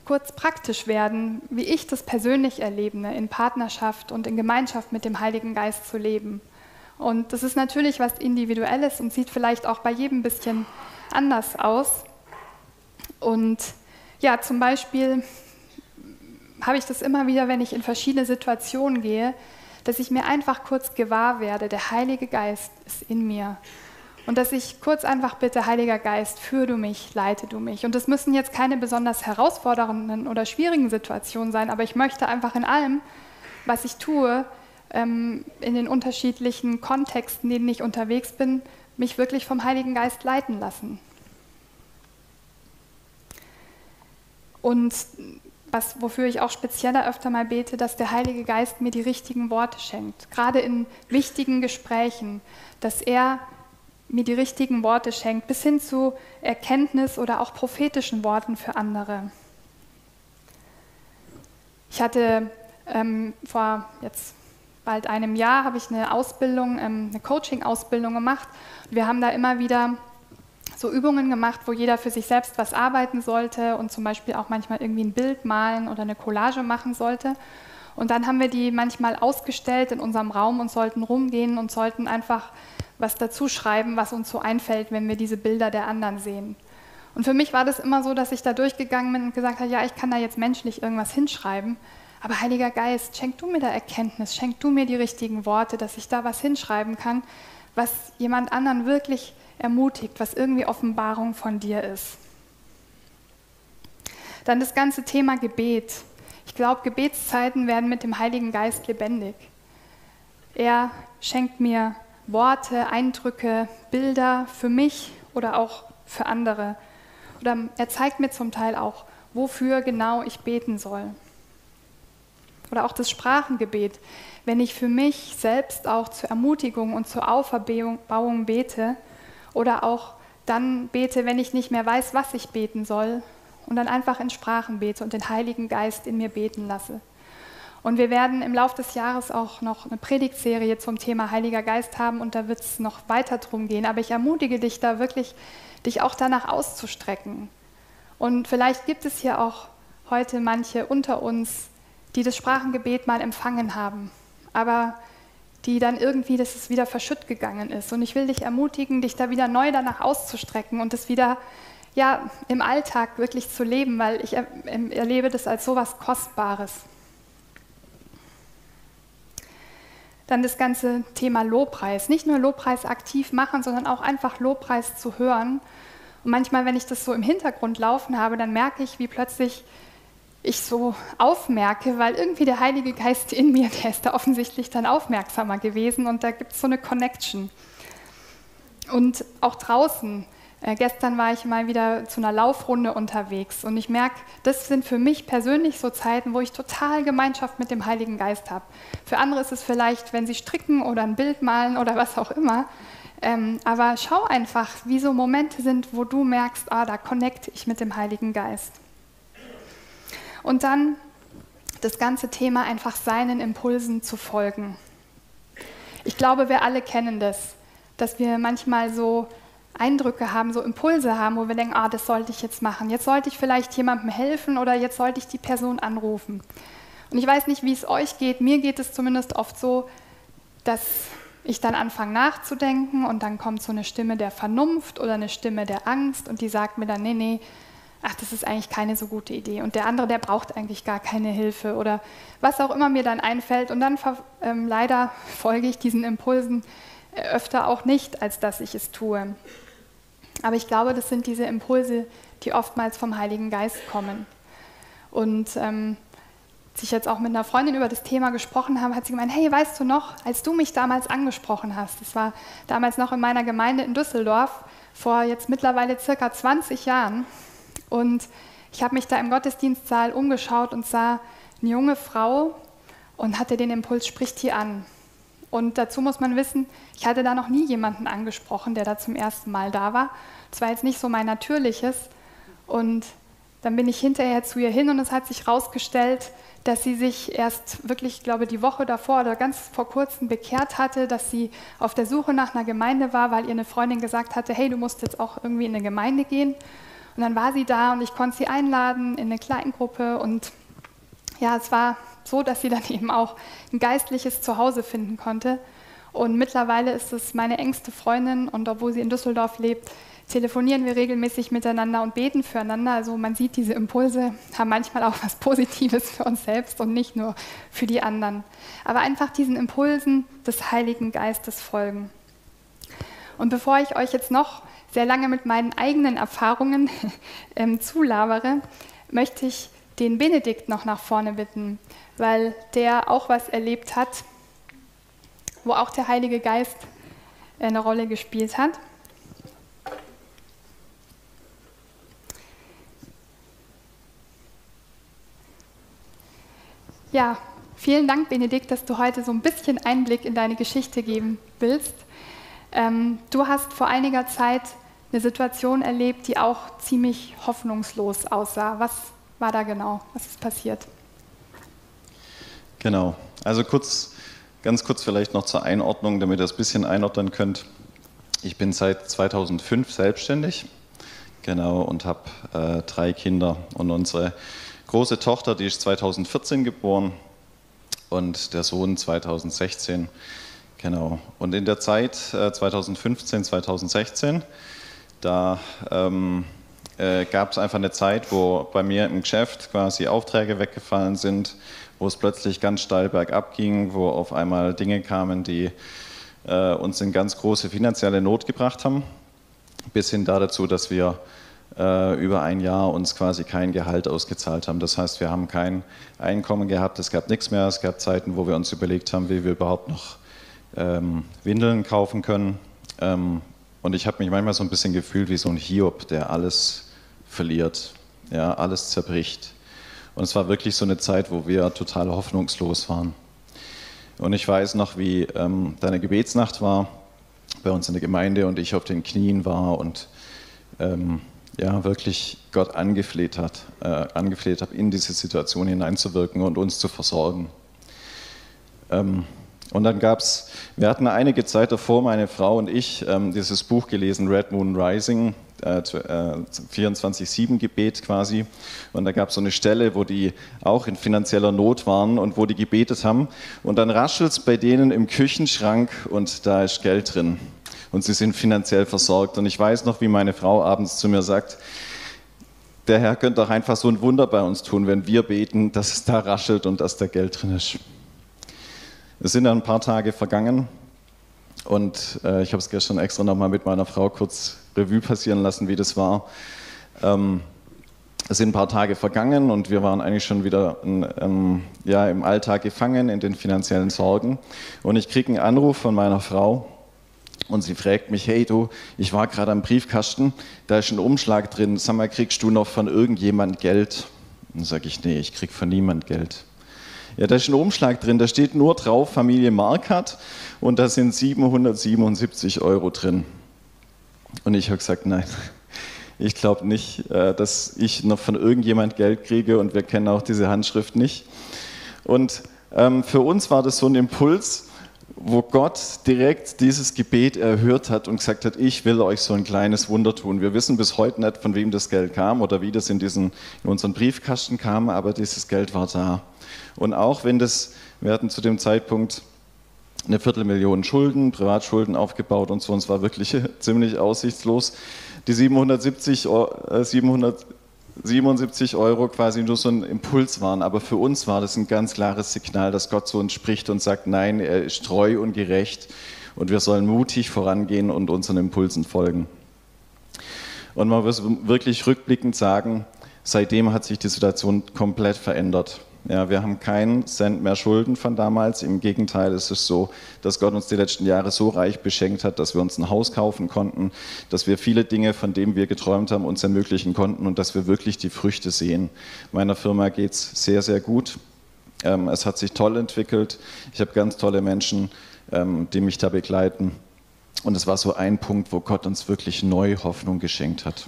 kurz praktisch werden, wie ich das persönlich erlebe, in Partnerschaft und in Gemeinschaft mit dem Heiligen Geist zu leben. Und das ist natürlich was Individuelles und sieht vielleicht auch bei jedem ein bisschen anders aus. Und ja, zum Beispiel habe ich das immer wieder, wenn ich in verschiedene Situationen gehe, dass ich mir einfach kurz gewahr werde, der Heilige Geist ist in mir. Und dass ich kurz einfach bitte, Heiliger Geist, führe du mich, leite du mich. Und das müssen jetzt keine besonders herausfordernden oder schwierigen Situationen sein, aber ich möchte einfach in allem, was ich tue, ähm, in den unterschiedlichen Kontexten, in denen ich unterwegs bin, mich wirklich vom Heiligen Geist leiten lassen. Und was, wofür ich auch spezieller öfter mal bete, dass der Heilige Geist mir die richtigen Worte schenkt, gerade in wichtigen Gesprächen, dass er mir die richtigen Worte schenkt, bis hin zu Erkenntnis oder auch prophetischen Worten für andere. Ich hatte ähm, vor jetzt bald einem Jahr habe ich eine Ausbildung, ähm, eine Coaching-Ausbildung gemacht. Wir haben da immer wieder so Übungen gemacht, wo jeder für sich selbst was arbeiten sollte und zum Beispiel auch manchmal irgendwie ein Bild malen oder eine Collage machen sollte. Und dann haben wir die manchmal ausgestellt in unserem Raum und sollten rumgehen und sollten einfach was dazu schreiben, was uns so einfällt, wenn wir diese Bilder der anderen sehen. Und für mich war das immer so, dass ich da durchgegangen bin und gesagt habe, ja, ich kann da jetzt menschlich irgendwas hinschreiben, aber Heiliger Geist, schenk du mir da Erkenntnis, schenk du mir die richtigen Worte, dass ich da was hinschreiben kann, was jemand anderen wirklich ermutigt, was irgendwie Offenbarung von dir ist. Dann das ganze Thema Gebet. Ich glaube, Gebetszeiten werden mit dem Heiligen Geist lebendig. Er schenkt mir Worte, Eindrücke, Bilder für mich oder auch für andere. Oder er zeigt mir zum Teil auch, wofür genau ich beten soll. Oder auch das Sprachengebet. Wenn ich für mich selbst auch zur Ermutigung und zur Auferbauung bete, oder auch dann bete, wenn ich nicht mehr weiß, was ich beten soll und dann einfach in Sprachen bete und den Heiligen Geist in mir beten lasse. Und wir werden im Laufe des Jahres auch noch eine Predigtserie zum Thema Heiliger Geist haben und da wird es noch weiter drum gehen. Aber ich ermutige dich da wirklich, dich auch danach auszustrecken. Und vielleicht gibt es hier auch heute manche unter uns, die das Sprachengebet mal empfangen haben. Aber die dann irgendwie, dass es wieder verschütt gegangen ist. Und ich will dich ermutigen, dich da wieder neu danach auszustrecken und es wieder ja, im Alltag wirklich zu leben, weil ich erlebe das als so was Kostbares. Dann das ganze Thema Lobpreis. Nicht nur Lobpreis aktiv machen, sondern auch einfach Lobpreis zu hören. Und manchmal, wenn ich das so im Hintergrund laufen habe, dann merke ich, wie plötzlich ich so aufmerke, weil irgendwie der Heilige Geist in mir, der ist da offensichtlich dann aufmerksamer gewesen und da gibt es so eine Connection. Und auch draußen, äh, gestern war ich mal wieder zu einer Laufrunde unterwegs und ich merke, das sind für mich persönlich so Zeiten, wo ich total Gemeinschaft mit dem Heiligen Geist habe. Für andere ist es vielleicht, wenn sie stricken oder ein Bild malen oder was auch immer. Ähm, aber schau einfach, wie so Momente sind, wo du merkst, ah, da connecte ich mit dem Heiligen Geist. Und dann das ganze Thema einfach seinen Impulsen zu folgen. Ich glaube, wir alle kennen das, dass wir manchmal so Eindrücke haben, so Impulse haben, wo wir denken, ah, das sollte ich jetzt machen. Jetzt sollte ich vielleicht jemandem helfen oder jetzt sollte ich die Person anrufen. Und ich weiß nicht, wie es euch geht. Mir geht es zumindest oft so, dass ich dann anfange nachzudenken und dann kommt so eine Stimme der Vernunft oder eine Stimme der Angst und die sagt mir dann, nee, nee, ach, das ist eigentlich keine so gute Idee. Und der andere, der braucht eigentlich gar keine Hilfe oder was auch immer mir dann einfällt. Und dann ähm, leider folge ich diesen Impulsen äh, öfter auch nicht, als dass ich es tue. Aber ich glaube, das sind diese Impulse, die oftmals vom Heiligen Geist kommen. Und ähm, als ich jetzt auch mit einer Freundin über das Thema gesprochen habe, hat sie gemeint, hey, weißt du noch, als du mich damals angesprochen hast, das war damals noch in meiner Gemeinde in Düsseldorf, vor jetzt mittlerweile circa 20 Jahren, und ich habe mich da im Gottesdienstsaal umgeschaut und sah eine junge Frau und hatte den Impuls, spricht hier an. Und dazu muss man wissen, ich hatte da noch nie jemanden angesprochen, der da zum ersten Mal da war. Das war jetzt nicht so mein Natürliches. Und dann bin ich hinterher zu ihr hin und es hat sich herausgestellt, dass sie sich erst wirklich, ich glaube, die Woche davor oder ganz vor kurzem bekehrt hatte, dass sie auf der Suche nach einer Gemeinde war, weil ihr eine Freundin gesagt hatte, hey, du musst jetzt auch irgendwie in eine Gemeinde gehen. Und dann war sie da und ich konnte sie einladen in eine Kleingruppe und ja, es war so, dass sie [laughs] dann eben auch ein geistliches Zuhause finden konnte. Und mittlerweile ist es meine engste Freundin und obwohl sie in Düsseldorf lebt, telefonieren wir regelmäßig miteinander und beten füreinander. Also man sieht, diese Impulse haben manchmal auch [laughs] was Positives für uns selbst und nicht nur für die anderen. Aber einfach diesen Impulsen des Heiligen Geistes folgen. Und bevor ich euch jetzt noch sehr lange mit meinen eigenen Erfahrungen [laughs] ähm, zulabere, möchte ich den Benedikt noch nach vorne bitten, weil der auch was erlebt hat, wo auch der Heilige Geist eine Rolle gespielt hat. Ja, vielen Dank, Benedikt, dass du heute so ein bisschen Einblick in deine Geschichte geben willst. Ähm, du hast vor einiger Zeit eine Situation erlebt, die auch ziemlich hoffnungslos aussah. Was war da genau? Was ist passiert? Genau. Also kurz, ganz kurz vielleicht noch zur Einordnung, damit ihr es ein bisschen einordnen könnt. Ich bin seit 2005 selbstständig, genau, und habe äh, drei Kinder. Und unsere große Tochter, die ist 2014 geboren und der Sohn 2016. Genau. Und in der Zeit äh, 2015, 2016 da ähm, äh, gab es einfach eine Zeit, wo bei mir im Geschäft quasi Aufträge weggefallen sind, wo es plötzlich ganz steil bergab ging, wo auf einmal Dinge kamen, die äh, uns in ganz große finanzielle Not gebracht haben, bis hin dazu, dass wir äh, über ein Jahr uns quasi kein Gehalt ausgezahlt haben. Das heißt, wir haben kein Einkommen gehabt, es gab nichts mehr. Es gab Zeiten, wo wir uns überlegt haben, wie wir überhaupt noch ähm, Windeln kaufen können. Ähm, und ich habe mich manchmal so ein bisschen gefühlt wie so ein Hiob, der alles verliert, ja, alles zerbricht. Und es war wirklich so eine Zeit, wo wir total hoffnungslos waren. Und ich weiß noch, wie ähm, deine Gebetsnacht war bei uns in der Gemeinde und ich auf den Knien war und ähm, ja, wirklich Gott angefleht hat, äh, angefleht habe, in diese Situation hineinzuwirken und uns zu versorgen. Ähm, und dann gab es, wir hatten einige Zeit davor, meine Frau und ich, ähm, dieses Buch gelesen, Red Moon Rising, äh, 24-7 äh, Gebet quasi. Und da gab es so eine Stelle, wo die auch in finanzieller Not waren und wo die gebetet haben. Und dann raschelt es bei denen im Küchenschrank und da ist Geld drin. Und sie sind finanziell versorgt. Und ich weiß noch, wie meine Frau abends zu mir sagt, der Herr könnte doch einfach so ein Wunder bei uns tun, wenn wir beten, dass es da raschelt und dass da Geld drin ist. Es sind ein paar Tage vergangen und äh, ich habe es gestern extra nochmal mit meiner Frau kurz Revue passieren lassen, wie das war. Ähm, es sind ein paar Tage vergangen und wir waren eigentlich schon wieder ähm, ja, im Alltag gefangen, in den finanziellen Sorgen. Und ich kriege einen Anruf von meiner Frau und sie fragt mich, hey du, ich war gerade am Briefkasten, da ist ein Umschlag drin, sag mal, kriegst du noch von irgendjemand Geld? Und dann sage ich, nee, ich krieg von niemand Geld. Ja, da ist ein Umschlag drin, da steht nur drauf Familie Markert und da sind 777 Euro drin. Und ich habe gesagt, nein, ich glaube nicht, äh, dass ich noch von irgendjemand Geld kriege und wir kennen auch diese Handschrift nicht. Und ähm, für uns war das so ein Impuls, wo Gott direkt dieses Gebet erhört hat und gesagt hat, ich will euch so ein kleines Wunder tun. Wir wissen bis heute nicht, von wem das Geld kam oder wie das in, diesen, in unseren Briefkasten kam, aber dieses Geld war da. Und auch wenn das, wir hatten zu dem Zeitpunkt eine Viertelmillion Schulden, Privatschulden aufgebaut und so, und es war wirklich [laughs] ziemlich aussichtslos. Die 770, 777 Euro quasi nur so ein Impuls waren, aber für uns war das ein ganz klares Signal, dass Gott zu uns spricht und sagt, nein, er ist treu und gerecht und wir sollen mutig vorangehen und unseren Impulsen folgen. Und man muss wirklich rückblickend sagen, seitdem hat sich die Situation komplett verändert. Ja, wir haben keinen Cent mehr Schulden von damals. Im Gegenteil, es ist so, dass Gott uns die letzten Jahre so reich beschenkt hat, dass wir uns ein Haus kaufen konnten, dass wir viele Dinge, von denen wir geträumt haben, uns ermöglichen konnten und dass wir wirklich die Früchte sehen. Meiner Firma geht es sehr, sehr gut. Ähm, es hat sich toll entwickelt. Ich habe ganz tolle Menschen, ähm, die mich da begleiten. Und es war so ein Punkt, wo Gott uns wirklich neue Hoffnung geschenkt hat.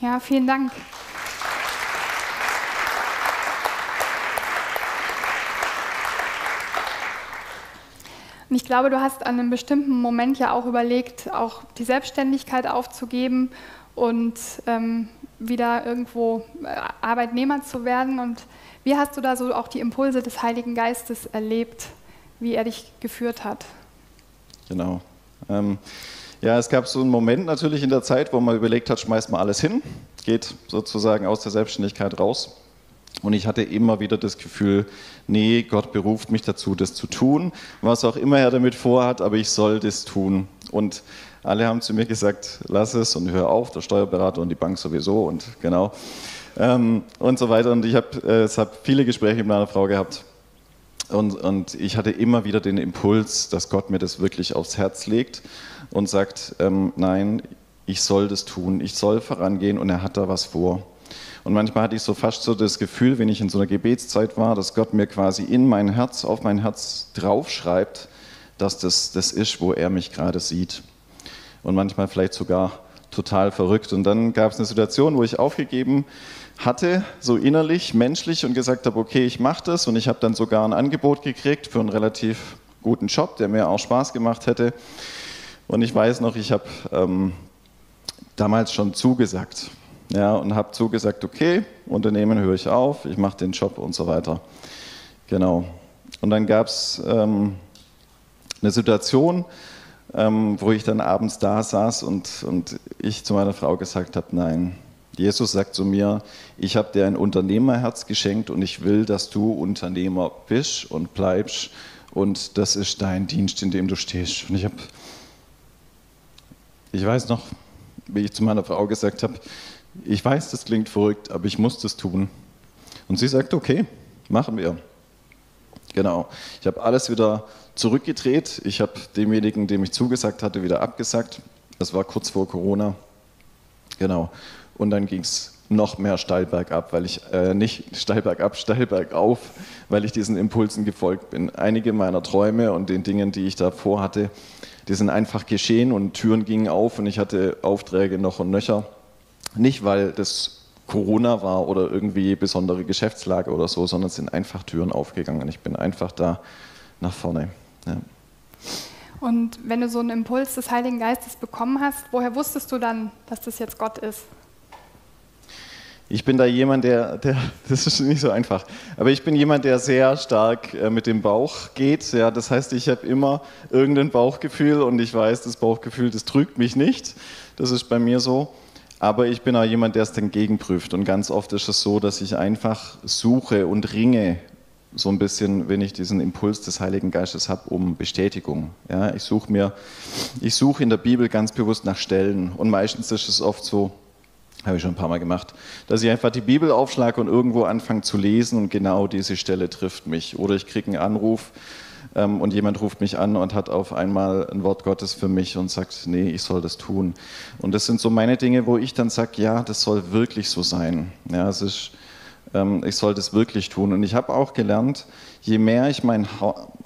Ja, vielen Dank. Und ich glaube, du hast an einem bestimmten Moment ja auch überlegt, auch die Selbstständigkeit aufzugeben und ähm, wieder irgendwo äh, Arbeitnehmer zu werden. Und wie hast du da so auch die Impulse des Heiligen Geistes erlebt, wie er dich geführt hat? Genau. Ähm, ja, es gab so einen Moment natürlich in der Zeit, wo man überlegt hat, schmeißt mal alles hin, geht sozusagen aus der Selbstständigkeit raus. Und ich hatte immer wieder das Gefühl, nee, Gott beruft mich dazu, das zu tun, was auch immer er damit vorhat, aber ich soll das tun. Und alle haben zu mir gesagt, lass es und hör auf, der Steuerberater und die Bank sowieso und genau ähm, und so weiter. Und ich habe äh, hab viele Gespräche mit meiner Frau gehabt. Und, und ich hatte immer wieder den Impuls, dass Gott mir das wirklich aufs Herz legt und sagt, ähm, nein, ich soll das tun, ich soll vorangehen und er hat da was vor. Und manchmal hatte ich so fast so das Gefühl, wenn ich in so einer Gebetszeit war, dass Gott mir quasi in mein Herz, auf mein Herz draufschreibt, dass das das ist, wo er mich gerade sieht. Und manchmal vielleicht sogar total verrückt. Und dann gab es eine Situation, wo ich aufgegeben hatte, so innerlich, menschlich und gesagt habe, okay, ich mache das. Und ich habe dann sogar ein Angebot gekriegt für einen relativ guten Job, der mir auch Spaß gemacht hätte. Und ich weiß noch, ich habe ähm, damals schon zugesagt ja, und habe zugesagt, okay, Unternehmen höre ich auf, ich mache den Job und so weiter. Genau. Und dann gab es ähm, eine Situation, ähm, wo ich dann abends da saß und, und ich zu meiner Frau gesagt habe, nein, Jesus sagt zu mir, ich habe dir ein Unternehmerherz geschenkt und ich will, dass du Unternehmer bist und bleibst und das ist dein Dienst, in dem du stehst. Und ich habe, ich weiß noch, wie ich zu meiner Frau gesagt habe, ich weiß, das klingt verrückt, aber ich muss das tun. Und sie sagt, okay, machen wir. Genau. Ich habe alles wieder zurückgedreht. Ich habe demjenigen, dem ich zugesagt hatte, wieder abgesagt. Das war kurz vor Corona. Genau. Und dann ging es noch mehr steil bergab, weil ich äh, nicht [laughs] steil bergab, steil bergauf, weil ich diesen Impulsen gefolgt bin. Einige meiner Träume und den Dingen, die ich davor hatte, die sind einfach geschehen und Türen gingen auf und ich hatte Aufträge noch und nöcher. Nicht, weil das Corona war oder irgendwie besondere Geschäftslage oder so, sondern es sind einfach Türen aufgegangen. Ich bin einfach da nach vorne. Ja. Und wenn du so einen Impuls des Heiligen Geistes bekommen hast, woher wusstest du dann, dass das jetzt Gott ist? Ich bin da jemand, der, der, [laughs] das ist nicht so einfach, aber ich bin jemand, der sehr stark äh, mit dem Bauch geht. Ja, das heißt, ich habe immer irgendein Bauchgefühl und ich weiß, das Bauchgefühl, das trügt mich nicht. Das ist bei mir so. Aber ich bin auch jemand, der es dann gegenprüft. Und ganz oft ist es so, dass ich einfach suche und ringe, so ein bisschen, wenn ich diesen Impuls des Heiligen Geistes habe, um Bestätigung. Ja, ich suche mir, ich suche in der Bibel ganz bewusst nach Stellen. Und meistens ist es oft so, habe ich schon ein paar Mal gemacht, dass ich einfach die Bibel aufschlage und irgendwo anfange zu lesen und genau diese Stelle trifft mich. Oder ich kriege einen Anruf und jemand ruft mich an und hat auf einmal ein Wort Gottes für mich und sagt, nee, ich soll das tun. Und das sind so meine Dinge, wo ich dann sage, ja, das soll wirklich so sein. Ja, es ist, ähm, ich soll das wirklich tun. Und ich habe auch gelernt, je mehr ich mein,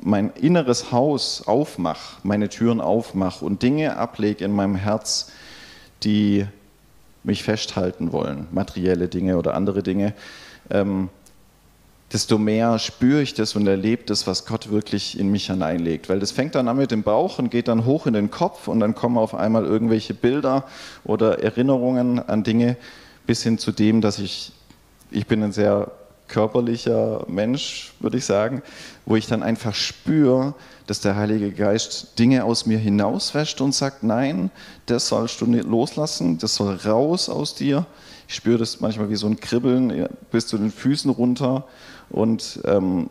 mein inneres Haus aufmache, meine Türen aufmache und Dinge ablege in meinem Herz, die mich festhalten wollen, materielle Dinge oder andere Dinge, ähm, desto mehr spüre ich das und erlebe das, was Gott wirklich in mich hineinlegt. Weil das fängt dann an mit dem Bauch und geht dann hoch in den Kopf und dann kommen auf einmal irgendwelche Bilder oder Erinnerungen an Dinge bis hin zu dem, dass ich, ich bin ein sehr körperlicher Mensch, würde ich sagen, wo ich dann einfach spüre, dass der Heilige Geist Dinge aus mir hinauswäscht und sagt, nein, das sollst du nicht loslassen, das soll raus aus dir. Ich spüre das manchmal wie so ein Kribbeln bis zu den Füßen runter und ähm,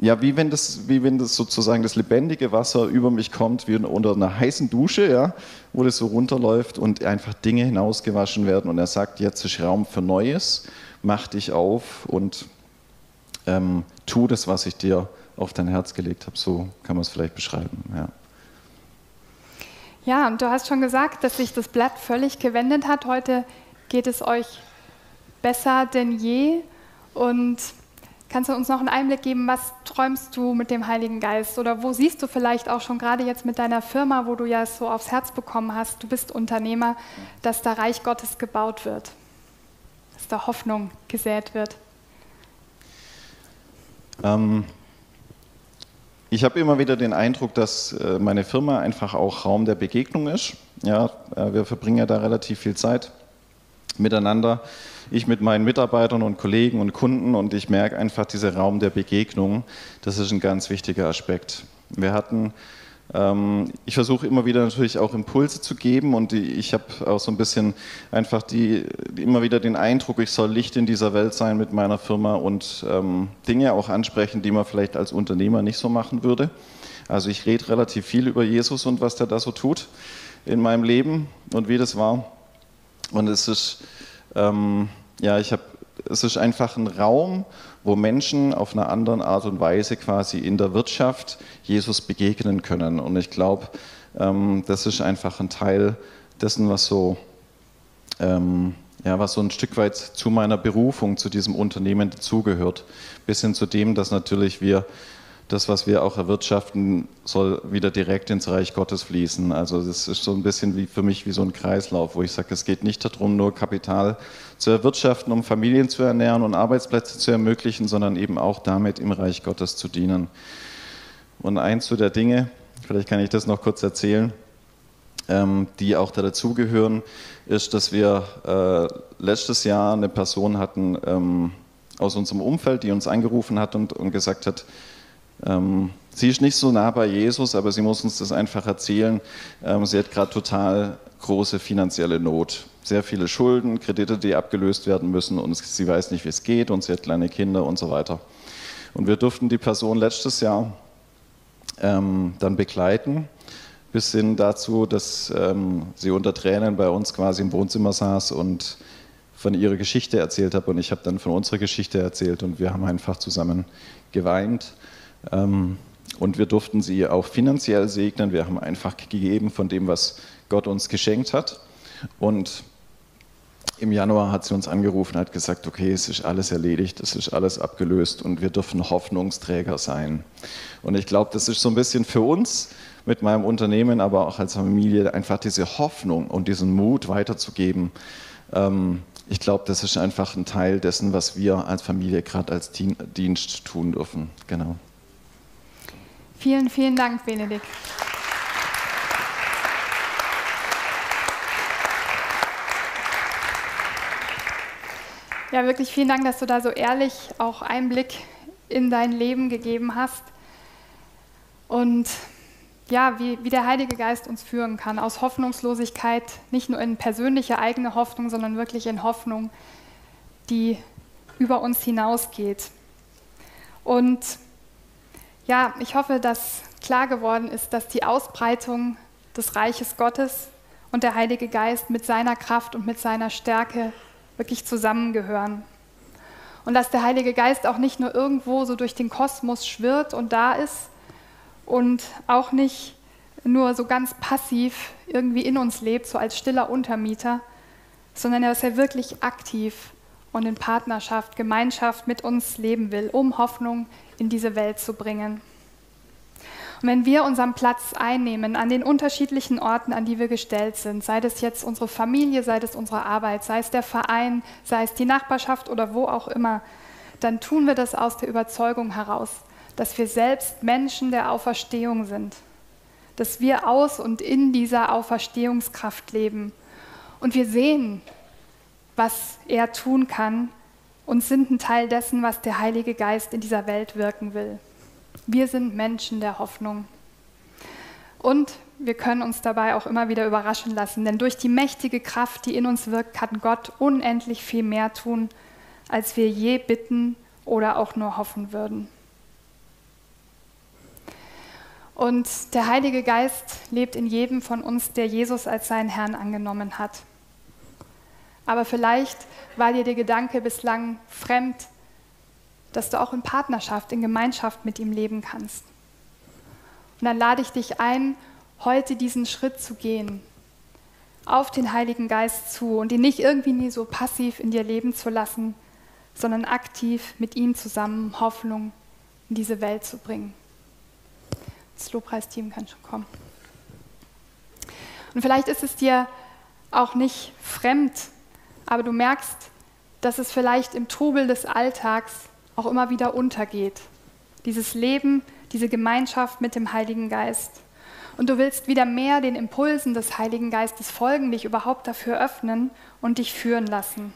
ja, wie wenn, das, wie wenn das sozusagen das lebendige Wasser über mich kommt, wie unter einer heißen Dusche, ja, wo das so runterläuft und einfach Dinge hinausgewaschen werden. Und er sagt, jetzt ist Raum für Neues, mach dich auf und ähm, tu das, was ich dir auf dein Herz gelegt habe. So kann man es vielleicht beschreiben. Ja. ja, und du hast schon gesagt, dass sich das Blatt völlig gewendet hat. Heute geht es euch besser denn je. Und Kannst du uns noch einen Einblick geben, was träumst du mit dem Heiligen Geist? Oder wo siehst du vielleicht auch schon gerade jetzt mit deiner Firma, wo du ja so aufs Herz bekommen hast, du bist Unternehmer, dass da Reich Gottes gebaut wird, dass da Hoffnung gesät wird? Ähm, ich habe immer wieder den Eindruck, dass äh, meine Firma einfach auch Raum der Begegnung ist. Ja, äh, wir verbringen ja da relativ viel Zeit miteinander ich mit meinen Mitarbeitern und Kollegen und Kunden und ich merke einfach, dieser Raum der Begegnung, das ist ein ganz wichtiger Aspekt. Wir hatten, ähm, ich versuche immer wieder natürlich auch Impulse zu geben und die, ich habe auch so ein bisschen einfach die, immer wieder den Eindruck, ich soll Licht in dieser Welt sein mit meiner Firma und ähm, Dinge auch ansprechen, die man vielleicht als Unternehmer nicht so machen würde. Also ich rede relativ viel über Jesus und was der da so tut in meinem Leben und wie das war. Und es ist ähm, ja, ich habe, es ist einfach ein Raum, wo Menschen auf eine andere Art und Weise quasi in der Wirtschaft Jesus begegnen können. Und ich glaube, ähm, das ist einfach ein Teil dessen, was so, ähm, ja, was so ein Stück weit zu meiner Berufung, zu diesem Unternehmen dazugehört. Bis hin zu dem, dass natürlich wir das, was wir auch erwirtschaften, soll wieder direkt ins Reich Gottes fließen. Also das ist so ein bisschen wie für mich wie so ein Kreislauf, wo ich sage, es geht nicht darum, nur Kapital zu erwirtschaften, um Familien zu ernähren und Arbeitsplätze zu ermöglichen, sondern eben auch damit im Reich Gottes zu dienen. Und eins zu der Dinge, vielleicht kann ich das noch kurz erzählen, ähm, die auch da dazugehören, ist, dass wir äh, letztes Jahr eine Person hatten ähm, aus unserem Umfeld, die uns angerufen hat und, und gesagt hat, ähm, sie ist nicht so nah bei Jesus, aber sie muss uns das einfach erzählen. Ähm, sie hat gerade total große finanzielle Not. Sehr viele Schulden, Kredite, die abgelöst werden müssen und sie weiß nicht, wie es geht und sie hat kleine Kinder und so weiter. Und wir durften die Person letztes Jahr ähm, dann begleiten, bis hin dazu, dass ähm, sie unter Tränen bei uns quasi im Wohnzimmer saß und von ihrer Geschichte erzählt hat und ich habe dann von unserer Geschichte erzählt und wir haben einfach zusammen geweint und wir durften sie auch finanziell segnen. Wir haben einfach gegeben von dem, was Gott uns geschenkt hat. Und im Januar hat sie uns angerufen hat gesagt, okay, es ist alles erledigt, es ist alles abgelöst und wir dürfen Hoffnungsträger sein. Und ich glaube, das ist so ein bisschen für uns mit meinem Unternehmen, aber auch als Familie, einfach diese Hoffnung und diesen Mut weiterzugeben. Ähm, ich glaube, das ist einfach ein Teil dessen, was wir als Familie gerade als Dienst tun dürfen. Genau. Vielen, vielen Dank, Benedikt. Ja, wirklich vielen Dank, dass du da so ehrlich auch Einblick in dein Leben gegeben hast. Und ja, wie, wie der Heilige Geist uns führen kann, aus Hoffnungslosigkeit, nicht nur in persönliche eigene Hoffnung, sondern wirklich in Hoffnung, die über uns hinausgeht. Und ja, ich hoffe, dass klar geworden ist, dass die Ausbreitung des Reiches Gottes und der Heilige Geist mit seiner Kraft und mit seiner Stärke wirklich zusammengehören. Und dass der Heilige Geist auch nicht nur irgendwo so durch den Kosmos schwirrt und da ist und auch nicht nur so ganz passiv irgendwie in uns lebt, so als stiller Untermieter, sondern dass er wirklich aktiv und in Partnerschaft, Gemeinschaft mit uns leben will, um Hoffnung in diese Welt zu bringen. Und wenn wir unseren Platz einnehmen an den unterschiedlichen Orten, an die wir gestellt sind, sei das jetzt unsere Familie, sei das unsere Arbeit, sei es der Verein, sei es die Nachbarschaft oder wo auch immer, dann tun wir das aus der Überzeugung heraus, dass wir selbst Menschen der Auferstehung sind, dass wir aus und in dieser Auferstehungskraft leben. Und wir sehen, was er tun kann und sind ein Teil dessen, was der Heilige Geist in dieser Welt wirken will. Wir sind Menschen der Hoffnung. Und wir können uns dabei auch immer wieder überraschen lassen, denn durch die mächtige Kraft, die in uns wirkt, kann Gott unendlich viel mehr tun, als wir je bitten oder auch nur hoffen würden. Und der Heilige Geist lebt in jedem von uns, der Jesus als seinen Herrn angenommen hat. Aber vielleicht war dir der Gedanke bislang fremd, dass du auch in Partnerschaft, in Gemeinschaft mit ihm leben kannst. Und dann lade ich dich ein, heute diesen Schritt zu gehen, auf den Heiligen Geist zu und ihn nicht irgendwie nie so passiv in dir leben zu lassen, sondern aktiv mit ihm zusammen Hoffnung in diese Welt zu bringen. Das Lobpreisteam kann schon kommen. Und vielleicht ist es dir auch nicht fremd, aber du merkst, dass es vielleicht im Trubel des Alltags auch immer wieder untergeht. Dieses Leben, diese Gemeinschaft mit dem Heiligen Geist. Und du willst wieder mehr den Impulsen des Heiligen Geistes folgen, dich überhaupt dafür öffnen und dich führen lassen.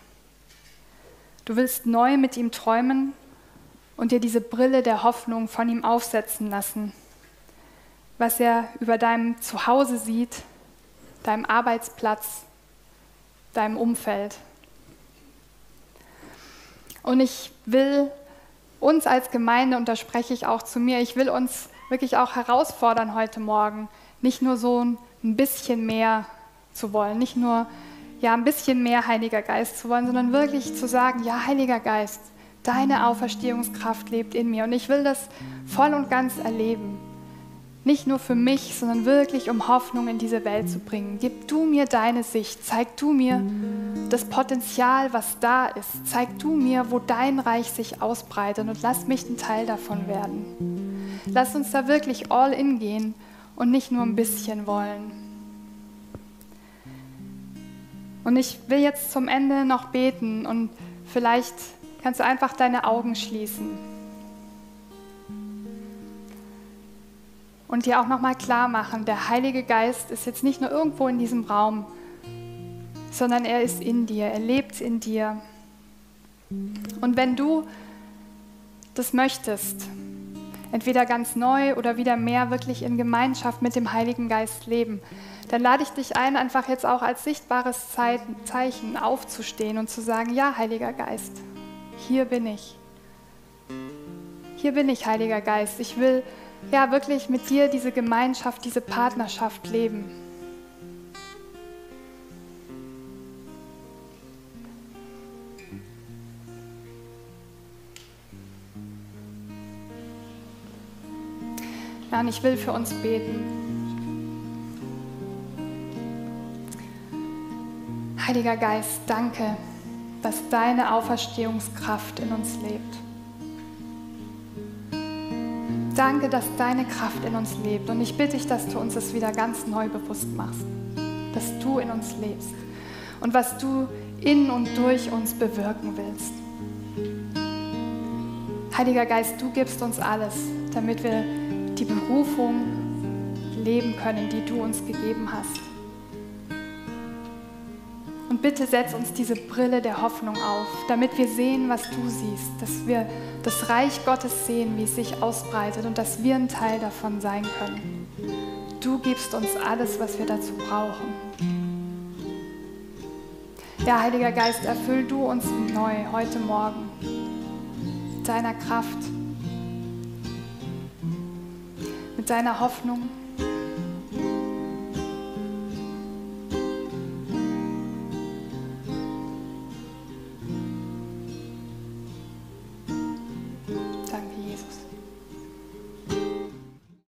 Du willst neu mit ihm träumen und dir diese Brille der Hoffnung von ihm aufsetzen lassen. Was er über deinem Zuhause sieht, deinem Arbeitsplatz, deinem Umfeld. Und ich will uns als Gemeinde, und da spreche ich auch zu mir, ich will uns wirklich auch herausfordern heute Morgen, nicht nur so ein bisschen mehr zu wollen, nicht nur ja ein bisschen mehr Heiliger Geist zu wollen, sondern wirklich zu sagen, ja Heiliger Geist, deine Auferstehungskraft lebt in mir und ich will das voll und ganz erleben. Nicht nur für mich, sondern wirklich um Hoffnung in diese Welt zu bringen. Gib du mir deine Sicht, zeig du mir das Potenzial, was da ist. Zeig du mir, wo dein Reich sich ausbreitet und lass mich ein Teil davon werden. Lass uns da wirklich all in gehen und nicht nur ein bisschen wollen. Und ich will jetzt zum Ende noch beten und vielleicht kannst du einfach deine Augen schließen. Und dir auch nochmal klar machen, der Heilige Geist ist jetzt nicht nur irgendwo in diesem Raum, sondern er ist in dir, er lebt in dir. Und wenn du das möchtest, entweder ganz neu oder wieder mehr wirklich in Gemeinschaft mit dem Heiligen Geist leben, dann lade ich dich ein, einfach jetzt auch als sichtbares Zeichen aufzustehen und zu sagen, ja, Heiliger Geist, hier bin ich. Hier bin ich, Heiliger Geist. Ich will ja wirklich mit dir diese Gemeinschaft, diese Partnerschaft leben. Ja, und ich will für uns beten. Heiliger Geist, danke, dass deine Auferstehungskraft in uns lebt. Danke, dass deine Kraft in uns lebt. Und ich bitte dich, dass du uns das wieder ganz neu bewusst machst. Dass du in uns lebst. Und was du in und durch uns bewirken willst. Heiliger Geist, du gibst uns alles, damit wir die Berufung leben können, die du uns gegeben hast. Und bitte setz uns diese Brille der Hoffnung auf, damit wir sehen, was du siehst, dass wir das Reich Gottes sehen, wie es sich ausbreitet und dass wir ein Teil davon sein können. Du gibst uns alles, was wir dazu brauchen. Ja, Heiliger Geist, erfüll du uns neu heute Morgen mit deiner Kraft, mit deiner Hoffnung